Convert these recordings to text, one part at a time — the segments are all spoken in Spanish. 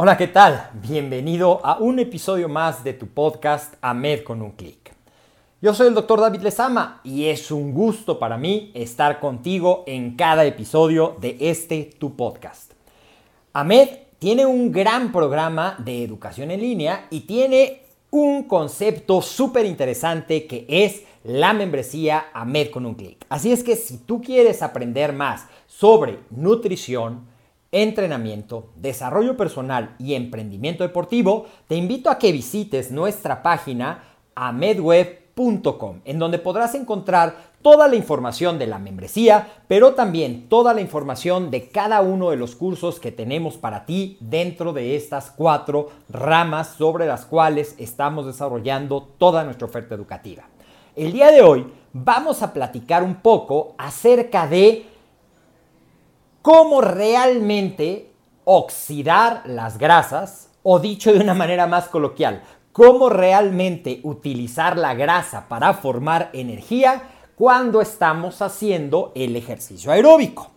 Hola, ¿qué tal? Bienvenido a un episodio más de tu podcast AMED con un clic. Yo soy el doctor David Lezama y es un gusto para mí estar contigo en cada episodio de este tu podcast. AMED tiene un gran programa de educación en línea y tiene un concepto súper interesante que es la membresía AMED con un clic. Así es que si tú quieres aprender más sobre nutrición, entrenamiento, desarrollo personal y emprendimiento deportivo, te invito a que visites nuestra página amedweb.com, en donde podrás encontrar toda la información de la membresía, pero también toda la información de cada uno de los cursos que tenemos para ti dentro de estas cuatro ramas sobre las cuales estamos desarrollando toda nuestra oferta educativa. El día de hoy vamos a platicar un poco acerca de cómo realmente oxidar las grasas, o dicho de una manera más coloquial, cómo realmente utilizar la grasa para formar energía cuando estamos haciendo el ejercicio aeróbico.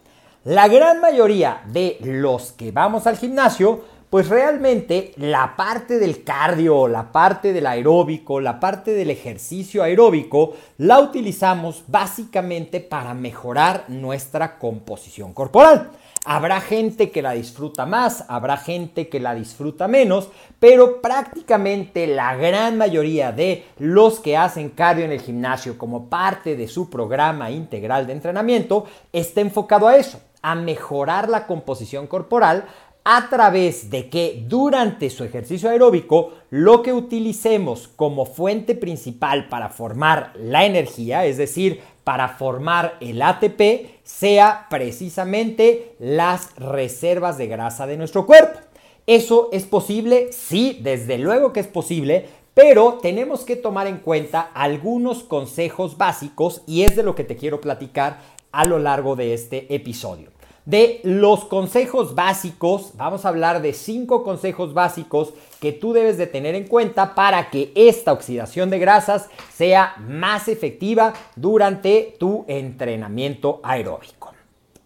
La gran mayoría de los que vamos al gimnasio, pues realmente la parte del cardio, la parte del aeróbico, la parte del ejercicio aeróbico, la utilizamos básicamente para mejorar nuestra composición corporal. Habrá gente que la disfruta más, habrá gente que la disfruta menos, pero prácticamente la gran mayoría de los que hacen cardio en el gimnasio como parte de su programa integral de entrenamiento está enfocado a eso, a mejorar la composición corporal a través de que durante su ejercicio aeróbico lo que utilicemos como fuente principal para formar la energía, es decir, para formar el ATP sea precisamente las reservas de grasa de nuestro cuerpo. ¿Eso es posible? Sí, desde luego que es posible, pero tenemos que tomar en cuenta algunos consejos básicos y es de lo que te quiero platicar a lo largo de este episodio. De los consejos básicos, vamos a hablar de cinco consejos básicos que tú debes de tener en cuenta para que esta oxidación de grasas sea más efectiva durante tu entrenamiento aeróbico.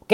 ¿Ok?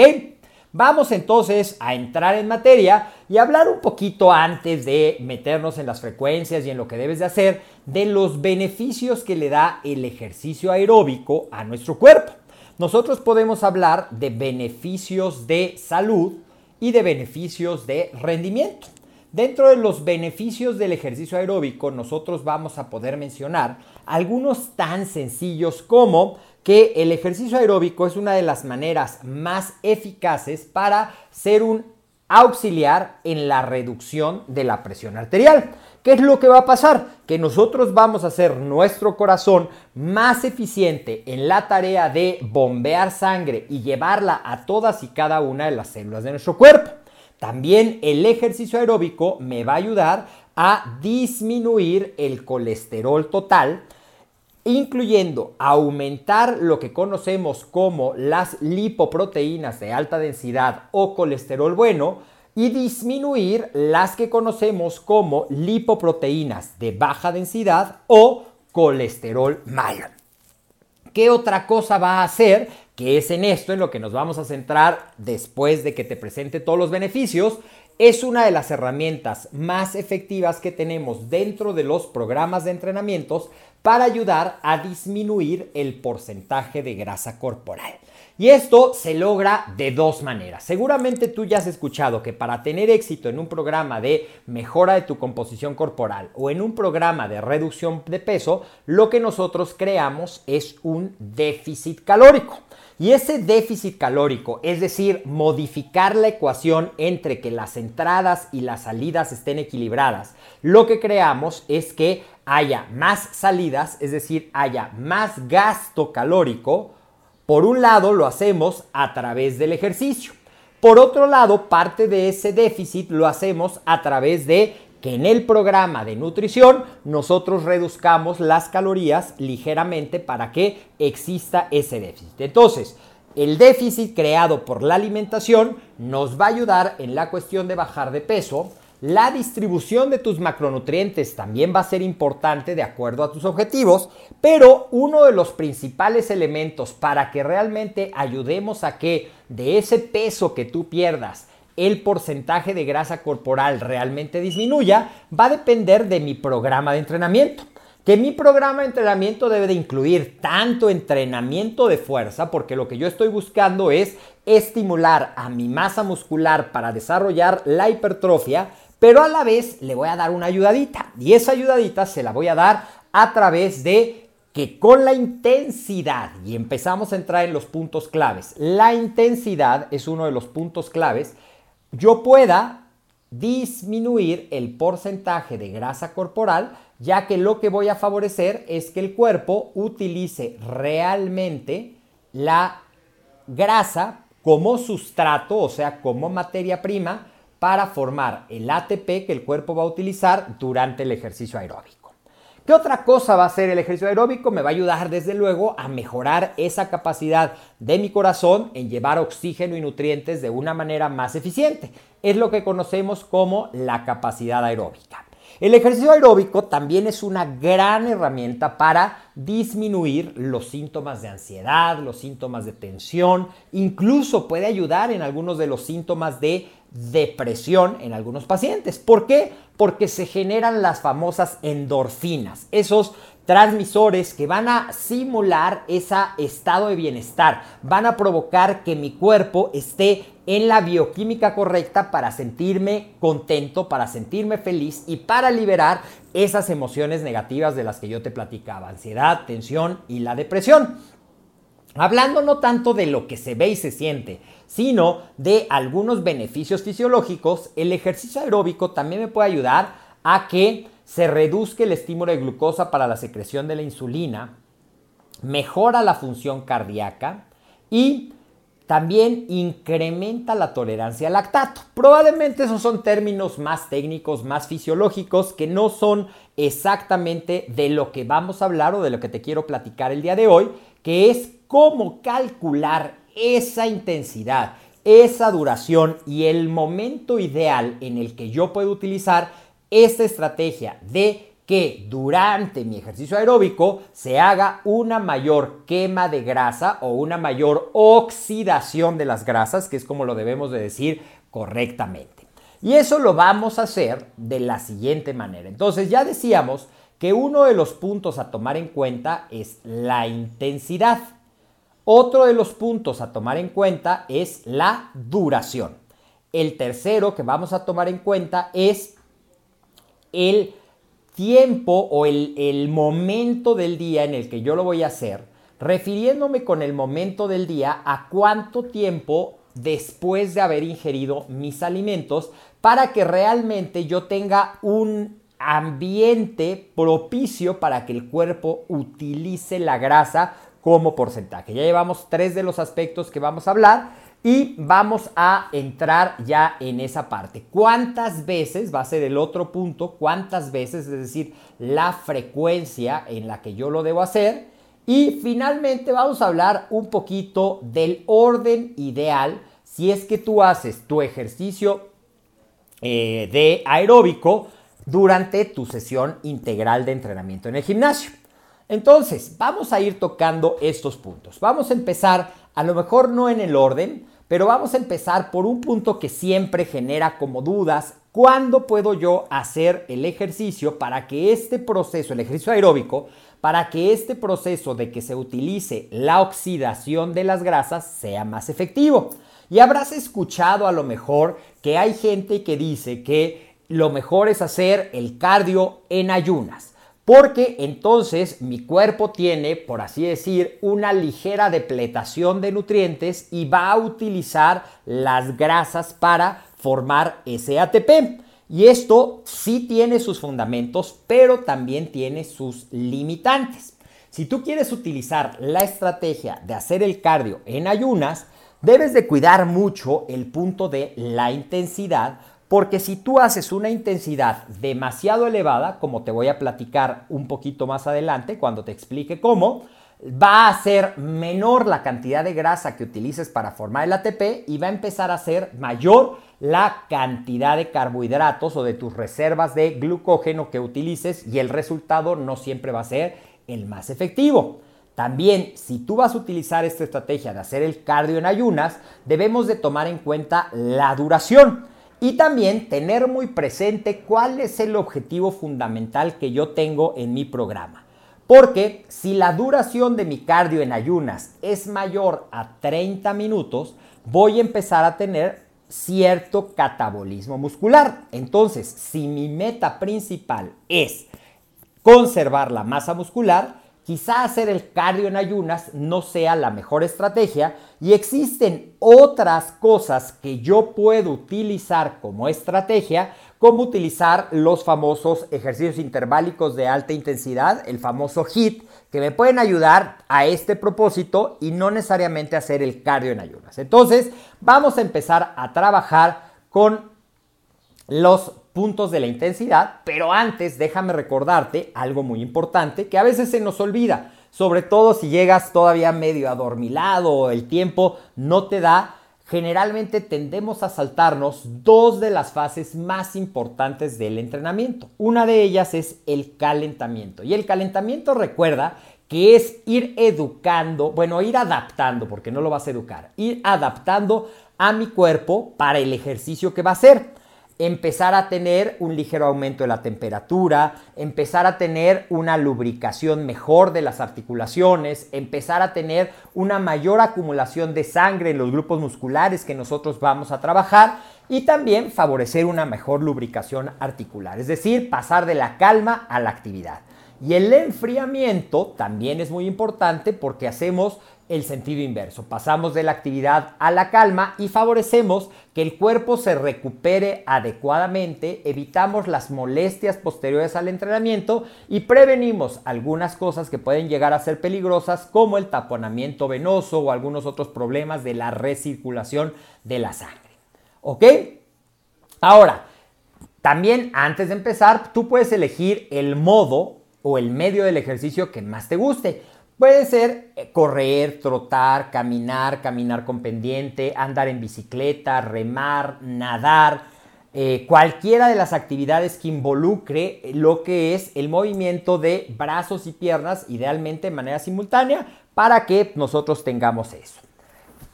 Vamos entonces a entrar en materia y hablar un poquito antes de meternos en las frecuencias y en lo que debes de hacer de los beneficios que le da el ejercicio aeróbico a nuestro cuerpo nosotros podemos hablar de beneficios de salud y de beneficios de rendimiento. Dentro de los beneficios del ejercicio aeróbico, nosotros vamos a poder mencionar algunos tan sencillos como que el ejercicio aeróbico es una de las maneras más eficaces para ser un auxiliar en la reducción de la presión arterial. ¿Qué es lo que va a pasar? Que nosotros vamos a hacer nuestro corazón más eficiente en la tarea de bombear sangre y llevarla a todas y cada una de las células de nuestro cuerpo. También el ejercicio aeróbico me va a ayudar a disminuir el colesterol total, incluyendo aumentar lo que conocemos como las lipoproteínas de alta densidad o colesterol bueno y disminuir las que conocemos como lipoproteínas de baja densidad o colesterol malo. ¿Qué otra cosa va a hacer? Que es en esto en lo que nos vamos a centrar después de que te presente todos los beneficios. Es una de las herramientas más efectivas que tenemos dentro de los programas de entrenamientos para ayudar a disminuir el porcentaje de grasa corporal. Y esto se logra de dos maneras. Seguramente tú ya has escuchado que para tener éxito en un programa de mejora de tu composición corporal o en un programa de reducción de peso, lo que nosotros creamos es un déficit calórico. Y ese déficit calórico, es decir, modificar la ecuación entre que las entradas y las salidas estén equilibradas, lo que creamos es que haya más salidas, es decir, haya más gasto calórico, por un lado lo hacemos a través del ejercicio. Por otro lado, parte de ese déficit lo hacemos a través de que en el programa de nutrición nosotros reduzcamos las calorías ligeramente para que exista ese déficit. Entonces, el déficit creado por la alimentación nos va a ayudar en la cuestión de bajar de peso, la distribución de tus macronutrientes también va a ser importante de acuerdo a tus objetivos, pero uno de los principales elementos para que realmente ayudemos a que de ese peso que tú pierdas, el porcentaje de grasa corporal realmente disminuya, va a depender de mi programa de entrenamiento. Que mi programa de entrenamiento debe de incluir tanto entrenamiento de fuerza, porque lo que yo estoy buscando es estimular a mi masa muscular para desarrollar la hipertrofia, pero a la vez le voy a dar una ayudadita. Y esa ayudadita se la voy a dar a través de que con la intensidad, y empezamos a entrar en los puntos claves, la intensidad es uno de los puntos claves, yo pueda disminuir el porcentaje de grasa corporal, ya que lo que voy a favorecer es que el cuerpo utilice realmente la grasa como sustrato, o sea, como materia prima, para formar el ATP que el cuerpo va a utilizar durante el ejercicio aeróbico. ¿Qué otra cosa va a hacer el ejercicio aeróbico? Me va a ayudar desde luego a mejorar esa capacidad de mi corazón en llevar oxígeno y nutrientes de una manera más eficiente. Es lo que conocemos como la capacidad aeróbica. El ejercicio aeróbico también es una gran herramienta para disminuir los síntomas de ansiedad, los síntomas de tensión, incluso puede ayudar en algunos de los síntomas de depresión en algunos pacientes. ¿Por qué? Porque se generan las famosas endorfinas, esos transmisores que van a simular ese estado de bienestar, van a provocar que mi cuerpo esté en la bioquímica correcta para sentirme contento, para sentirme feliz y para liberar esas emociones negativas de las que yo te platicaba, ansiedad, tensión y la depresión. Hablando no tanto de lo que se ve y se siente, sino de algunos beneficios fisiológicos, el ejercicio aeróbico también me puede ayudar a que se reduzca el estímulo de glucosa para la secreción de la insulina, mejora la función cardíaca y también incrementa la tolerancia al lactato. Probablemente esos son términos más técnicos, más fisiológicos, que no son exactamente de lo que vamos a hablar o de lo que te quiero platicar el día de hoy, que es cómo calcular esa intensidad, esa duración y el momento ideal en el que yo puedo utilizar esta estrategia de que durante mi ejercicio aeróbico se haga una mayor quema de grasa o una mayor oxidación de las grasas, que es como lo debemos de decir correctamente. Y eso lo vamos a hacer de la siguiente manera. Entonces ya decíamos que uno de los puntos a tomar en cuenta es la intensidad. Otro de los puntos a tomar en cuenta es la duración. El tercero que vamos a tomar en cuenta es el tiempo o el, momento del día en el que yo lo voy a hacer, refiriéndome con el momento del día a cuánto tiempo después de haber ingerido mis alimentos para que realmente yo tenga un ambiente propicio para que el cuerpo utilice la grasa como porcentaje. Ya llevamos tres de los aspectos que vamos a hablar. Y vamos a entrar ya en esa parte. ¿Cuántas veces, va a ser el otro punto, cuántas veces, es decir, la frecuencia en la que yo lo debo hacer? Y finalmente vamos a hablar un poquito del orden ideal si es que tú haces tu ejercicio eh, de aeróbico durante tu sesión integral de entrenamiento en el gimnasio. Entonces, vamos a ir tocando estos puntos. Vamos a empezar, a lo mejor no en el orden, pero vamos a empezar por un punto que siempre genera como dudas. ¿Cuándo puedo yo hacer el ejercicio para que este proceso, el ejercicio aeróbico, para que este proceso de que se utilice la oxidación de las grasas sea más efectivo? Y habrás escuchado a lo mejor que hay gente que dice que lo mejor es hacer el cardio en ayunas. Porque entonces mi cuerpo tiene, por así decir, una ligera depletación de nutrientes y va a utilizar las grasas para formar ese ATP. Y esto sí tiene sus fundamentos, pero también tiene sus limitantes. Si tú quieres utilizar la estrategia de hacer el cardio en ayunas, debes de cuidar mucho el punto de la intensidad porque si tú haces una intensidad demasiado elevada, como te voy a platicar un poquito más adelante cuando te explique cómo, va a ser menor la cantidad de grasa que utilices para formar el ATP y va a empezar a ser mayor la cantidad de carbohidratos o de tus reservas de glucógeno que utilices y el resultado no siempre va a ser el más efectivo. También, si tú vas a utilizar esta estrategia de hacer el cardio en ayunas, debemos de tomar en cuenta la duración. Y también tener muy presente cuál es el objetivo fundamental que yo tengo en mi programa. Porque si la duración de mi cardio en ayunas es mayor a 30 minutos, voy a empezar a tener cierto catabolismo muscular. Entonces, si mi meta principal es conservar la masa muscular, quizá hacer el cardio en ayunas no sea la mejor estrategia y existen otras cosas que yo puedo utilizar como estrategia, como utilizar los famosos ejercicios interválicos de alta intensidad, el famoso HIT, que me pueden ayudar a este propósito y no necesariamente hacer el cardio en ayunas. Entonces, vamos a empezar a trabajar con los puntos de la intensidad, pero antes déjame recordarte algo muy importante que a veces se nos olvida, sobre todo si llegas todavía medio adormilado o el tiempo no te da. Generalmente tendemos a saltarnos dos de las fases más importantes del entrenamiento. Una de ellas es el calentamiento. Y el calentamiento recuerda que es ir educando, bueno, ir adaptando, porque no lo vas a educar, ir adaptando a mi cuerpo para el ejercicio que va a hacer empezar a tener un ligero aumento de la temperatura, empezar a tener una lubricación mejor de las articulaciones, empezar a tener una mayor acumulación de sangre en los grupos musculares que nosotros vamos a trabajar y también favorecer una mejor lubricación articular, es decir, pasar de la calma a la actividad. Y el enfriamiento también es muy importante porque hacemos el sentido inverso. Pasamos de la actividad a la calma y favorecemos que el cuerpo se recupere adecuadamente, evitamos las molestias posteriores al entrenamiento y prevenimos algunas cosas que pueden llegar a ser peligrosas como el taponamiento venoso o algunos otros problemas de la recirculación de la sangre. ¿Ok? Ahora, también antes de empezar, tú puedes elegir el modo o el medio del ejercicio que más te guste. Puede ser eh, correr, trotar, caminar, caminar con pendiente, andar en bicicleta, remar, nadar, eh, cualquiera de las actividades que involucre lo que es el movimiento de brazos y piernas, idealmente de manera simultánea, para que nosotros tengamos eso.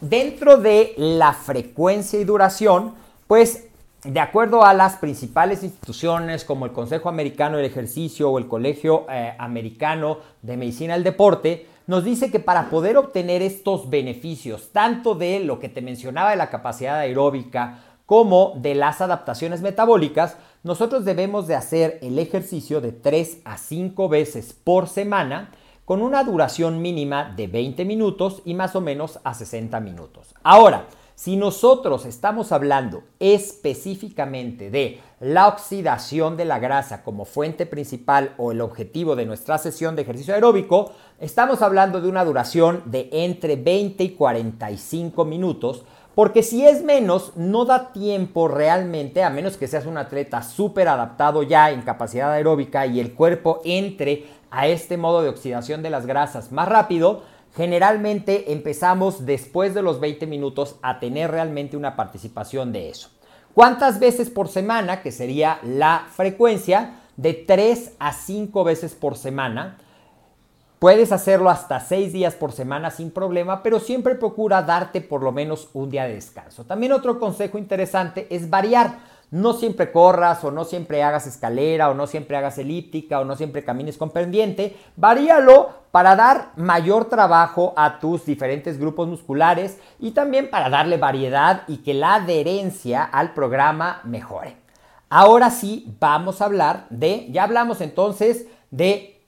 Dentro de la frecuencia y duración, pues de acuerdo a las principales instituciones como el Consejo Americano del Ejercicio o el Colegio eh, Americano de Medicina del Deporte, nos dice que para poder obtener estos beneficios, tanto de lo que te mencionaba de la capacidad aeróbica como de las adaptaciones metabólicas, nosotros debemos de hacer el ejercicio de 3 a 5 veces por semana con una duración mínima de 20 minutos y más o menos a 60 minutos. Ahora, si nosotros estamos hablando específicamente de la oxidación de la grasa como fuente principal o el objetivo de nuestra sesión de ejercicio aeróbico, estamos hablando de una duración de entre 20 y 45 minutos Porque si es menos, no da tiempo realmente, a menos que seas un atleta súper adaptado ya en capacidad aeróbica y el cuerpo entre a este modo de oxidación de las grasas más rápido, generalmente empezamos después de los 20 minutos a tener realmente una participación de eso. ¿Cuántas veces por semana? Que sería la frecuencia de 3 a 5 veces por semana. Puedes hacerlo hasta 6 días por semana sin problema, pero siempre procura darte por lo menos un día de descanso. También otro consejo interesante es variar. No siempre corras o no siempre hagas escalera o no siempre hagas elíptica o no siempre camines con pendiente. Varíalo para dar mayor trabajo a tus diferentes grupos musculares y también para darle variedad y que la adherencia al programa mejore. Ahora sí, vamos a hablar de, ya hablamos entonces de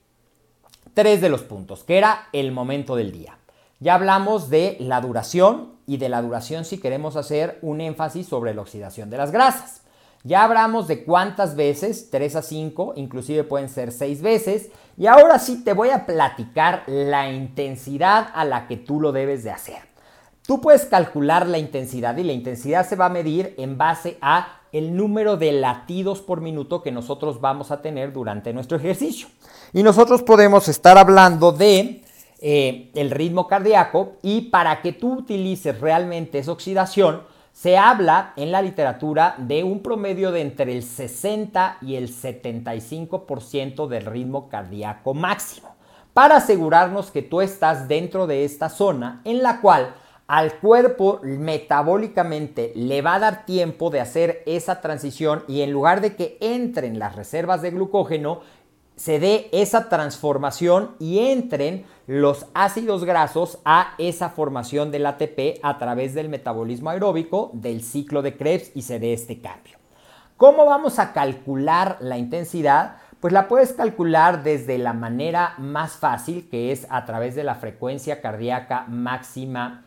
tres de los puntos, que era el momento del día. Ya hablamos de la duración y de la duración si queremos hacer un énfasis sobre la oxidación de las grasas. Ya hablamos de cuántas veces, 3 a 5, inclusive pueden ser 6 veces. Y ahora sí te voy a platicar la intensidad a la que tú lo debes de hacer. Tú puedes calcular la intensidad y la intensidad se va a medir en base a el número de latidos por minuto que nosotros vamos a tener durante nuestro ejercicio. Y nosotros podemos estar hablando de eh, el ritmo cardíaco y para que tú utilices realmente esa oxidación, se habla en la literatura de un promedio de entre el 60 y el 75% del ritmo cardíaco máximo, para asegurarnos que tú estás dentro de esta zona en la cual al cuerpo metabólicamente le va a dar tiempo de hacer esa transición y en lugar de que entren las reservas de glucógeno, se dé esa transformación y entren los ácidos grasos a esa formación del ATP a través del metabolismo aeróbico del ciclo de Krebs y se dé este cambio. ¿Cómo vamos a calcular la intensidad? Pues la puedes calcular desde la manera más fácil, que es a través de la frecuencia cardíaca máxima,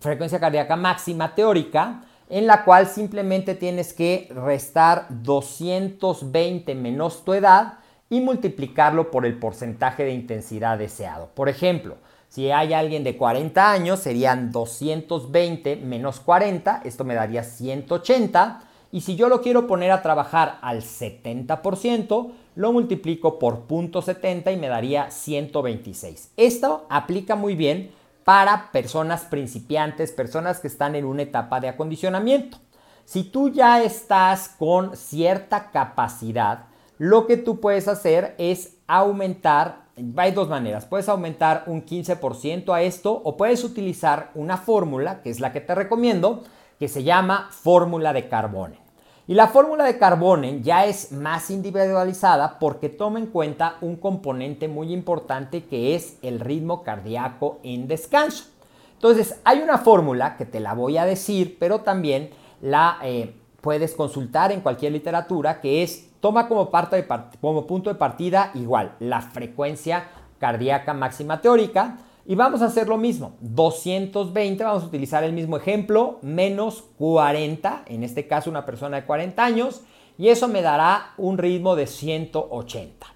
frecuencia cardíaca máxima teórica, en la cual simplemente tienes que restar 220 menos tu edad y multiplicarlo por el porcentaje de intensidad deseado. Por ejemplo, si hay alguien de 40 años, serían 220 menos 40, esto me daría 180. Y si yo lo quiero poner a trabajar al 70%, lo multiplico por 0.70 y me daría 126. Esto aplica muy bien para personas principiantes, personas que están en una etapa de acondicionamiento. Si tú ya estás con cierta capacidad, lo que tú puedes hacer es aumentar, hay dos maneras, puedes aumentar un 15% a esto o puedes utilizar una fórmula, que es la que te recomiendo, que se llama fórmula de carbono. Y la fórmula de Carbonen ya es más individualizada porque toma en cuenta un componente muy importante que es el ritmo cardíaco en descanso. Entonces, hay una fórmula que te la voy a decir, pero también la eh, puedes consultar en cualquier literatura, que es, toma como, parte como punto de partida igual la frecuencia cardíaca máxima teórica, y vamos a hacer lo mismo, 220, vamos a utilizar el mismo ejemplo, menos 40, en este caso una persona de 40 años, y eso me dará un ritmo de 180.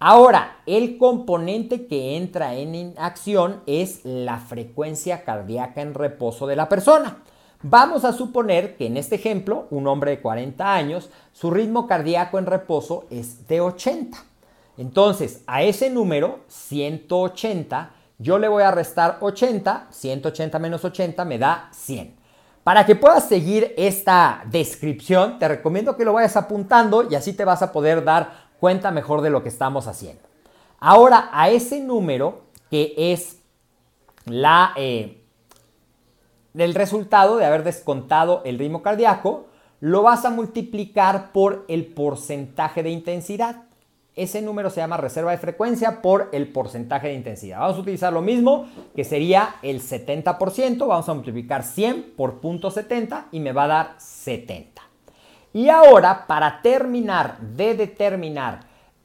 Ahora, el componente que entra en acción es la frecuencia cardíaca en reposo de la persona. Vamos a suponer que en este ejemplo, un hombre de 40 años, su ritmo cardíaco en reposo es de 80. Entonces, a ese número, 180, yo le voy a restar 80, 180 menos 80 me da 100. Para que puedas seguir esta descripción, te recomiendo que lo vayas apuntando y así te vas a poder dar cuenta mejor de lo que estamos haciendo. Ahora, a ese número que es la, eh, el resultado de haber descontado el ritmo cardíaco, lo vas a multiplicar por el porcentaje de intensidad. Ese número se llama reserva de frecuencia por el porcentaje de intensidad. Vamos a utilizar lo mismo, que sería el 70%. Vamos a multiplicar 100 por 0.70 y me va a dar 70. Y ahora, para terminar de determinar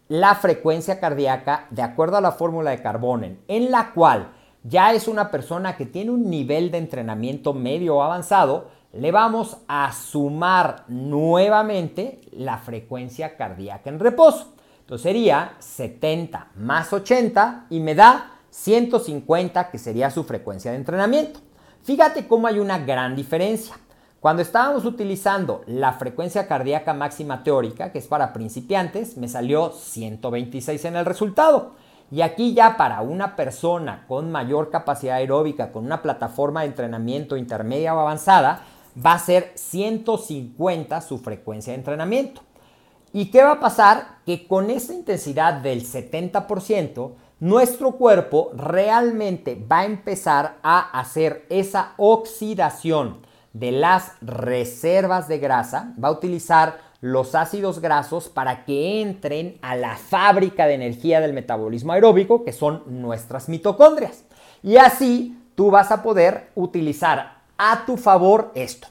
la frecuencia cardíaca de acuerdo a la fórmula de Carbonen, en la cual ya es una persona que tiene un nivel de entrenamiento medio o avanzado, le vamos a sumar nuevamente la frecuencia cardíaca en reposo. Entonces sería 70 más 80 y me da 150 que sería su frecuencia de entrenamiento. Fíjate cómo hay una gran diferencia. Cuando estábamos utilizando la frecuencia cardíaca máxima teórica, que es para principiantes, me salió 126 en el resultado. Y aquí ya para una persona con mayor capacidad aeróbica, con una plataforma de entrenamiento intermedia o avanzada, va a ser 150 su frecuencia de entrenamiento. ¿Y qué va a pasar? Que con esa intensidad del 70%, nuestro cuerpo realmente va a empezar a hacer esa oxidación de las reservas de grasa, va a utilizar los ácidos grasos para que entren a la fábrica de energía del metabolismo aeróbico, que son nuestras mitocondrias. Y así tú vas a poder utilizar a tu favor esto.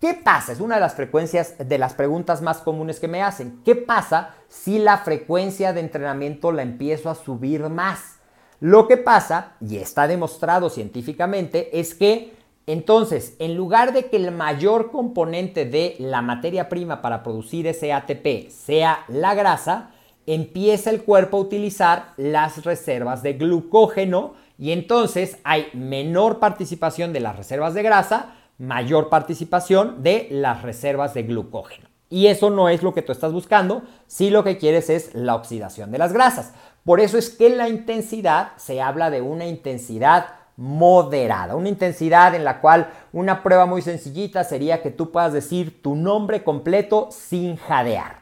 ¿Qué pasa? Es una de las frecuencias de las preguntas más comunes que me hacen. ¿Qué pasa si la frecuencia de entrenamiento la empiezo a subir más? Lo que pasa, y está demostrado científicamente, es que entonces, en lugar de que el mayor componente de la materia prima para producir ese ATP sea la grasa, empieza el cuerpo a utilizar las reservas de glucógeno y entonces hay menor participación de las reservas de grasa, mayor participación de las reservas de glucógeno. Y eso no es lo que tú estás buscando, si lo que quieres es la oxidación de las grasas. Por eso es que la intensidad se habla de una intensidad moderada, una intensidad en la cual una prueba muy sencillita sería que tú puedas decir tu nombre completo sin jadear.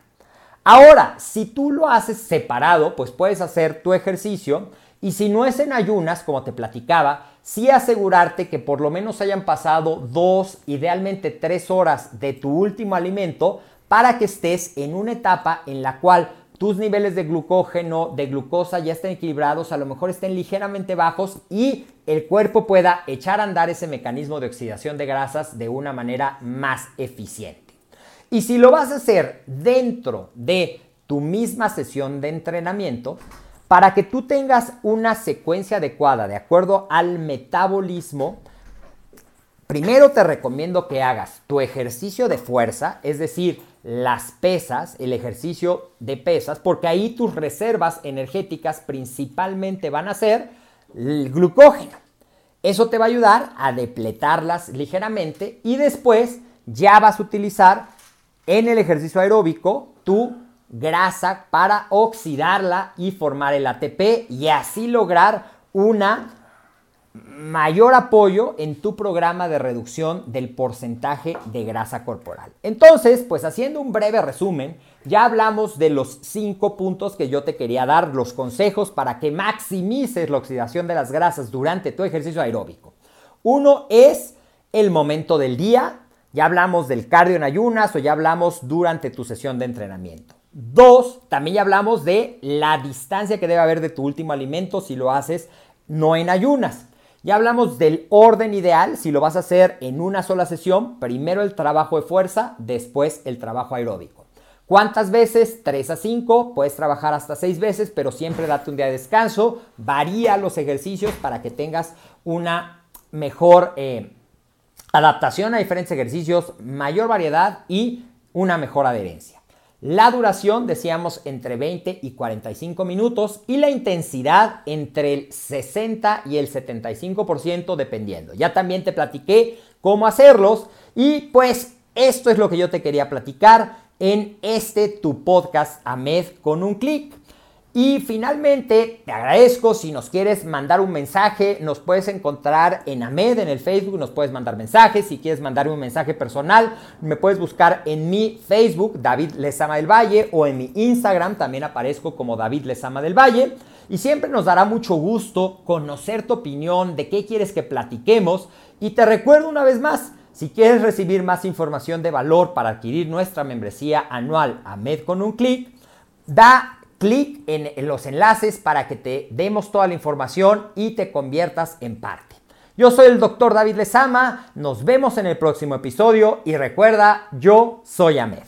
Ahora, si tú lo haces separado, pues puedes hacer tu ejercicio y si no es en ayunas, como te platicaba, sí asegurarte que por lo menos hayan pasado dos, idealmente tres horas de tu último alimento para que estés en una etapa en la cual tus niveles de glucógeno, de glucosa ya estén equilibrados, a lo mejor estén ligeramente bajos y el cuerpo pueda echar a andar ese mecanismo de oxidación de grasas de una manera más eficiente. Y si lo vas a hacer dentro de tu misma sesión de entrenamiento, para que tú tengas una secuencia adecuada de acuerdo al metabolismo, primero te recomiendo que hagas tu ejercicio de fuerza, es decir, las pesas, el ejercicio de pesas, porque ahí tus reservas energéticas principalmente van a ser el glucógeno. Eso te va a ayudar a depletarlas ligeramente y después ya vas a utilizar en el ejercicio aeróbico tu grasa para oxidarla y formar el ATP y así lograr una mayor apoyo en tu programa de reducción del porcentaje de grasa corporal. Entonces, pues haciendo un breve resumen, ya hablamos de los cinco puntos que yo te quería dar, los consejos para que maximices la oxidación de las grasas durante tu ejercicio aeróbico. Uno es el momento del día, ya hablamos del cardio en ayunas o ya hablamos durante tu sesión de entrenamiento. Dos, también ya hablamos de la distancia que debe haber de tu último alimento si lo haces no en ayunas. Ya hablamos del orden ideal, si lo vas a hacer en una sola sesión, primero el trabajo de fuerza, después el trabajo aeróbico. ¿Cuántas veces? 3 a 5, puedes trabajar hasta 6 veces, pero siempre date un día de descanso, varía los ejercicios para que tengas una mejor eh, adaptación a diferentes ejercicios, mayor variedad y una mejor adherencia. La duración, decíamos, entre 20 y 45 minutos y la intensidad entre el 60 y el 75% dependiendo. Ya también te platiqué cómo hacerlos y pues esto es lo que yo te quería platicar en este tu podcast AMED con un clic. Y finalmente, te agradezco si nos quieres mandar un mensaje, nos puedes encontrar en AMED, en el Facebook, nos puedes mandar mensajes. Si quieres mandarme un mensaje personal, me puedes buscar en mi Facebook, David Lezama del Valle, o en mi Instagram, también aparezco como David Lezama del Valle. Y siempre nos dará mucho gusto conocer tu opinión, de qué quieres que platiquemos. Y te recuerdo una vez más, si quieres recibir más información de valor para adquirir nuestra membresía anual AMED con un clic, da clic en los enlaces para que te demos toda la información y te conviertas en parte. Yo soy el doctor David Lezama, nos vemos en el próximo episodio y recuerda, yo soy Ahmed.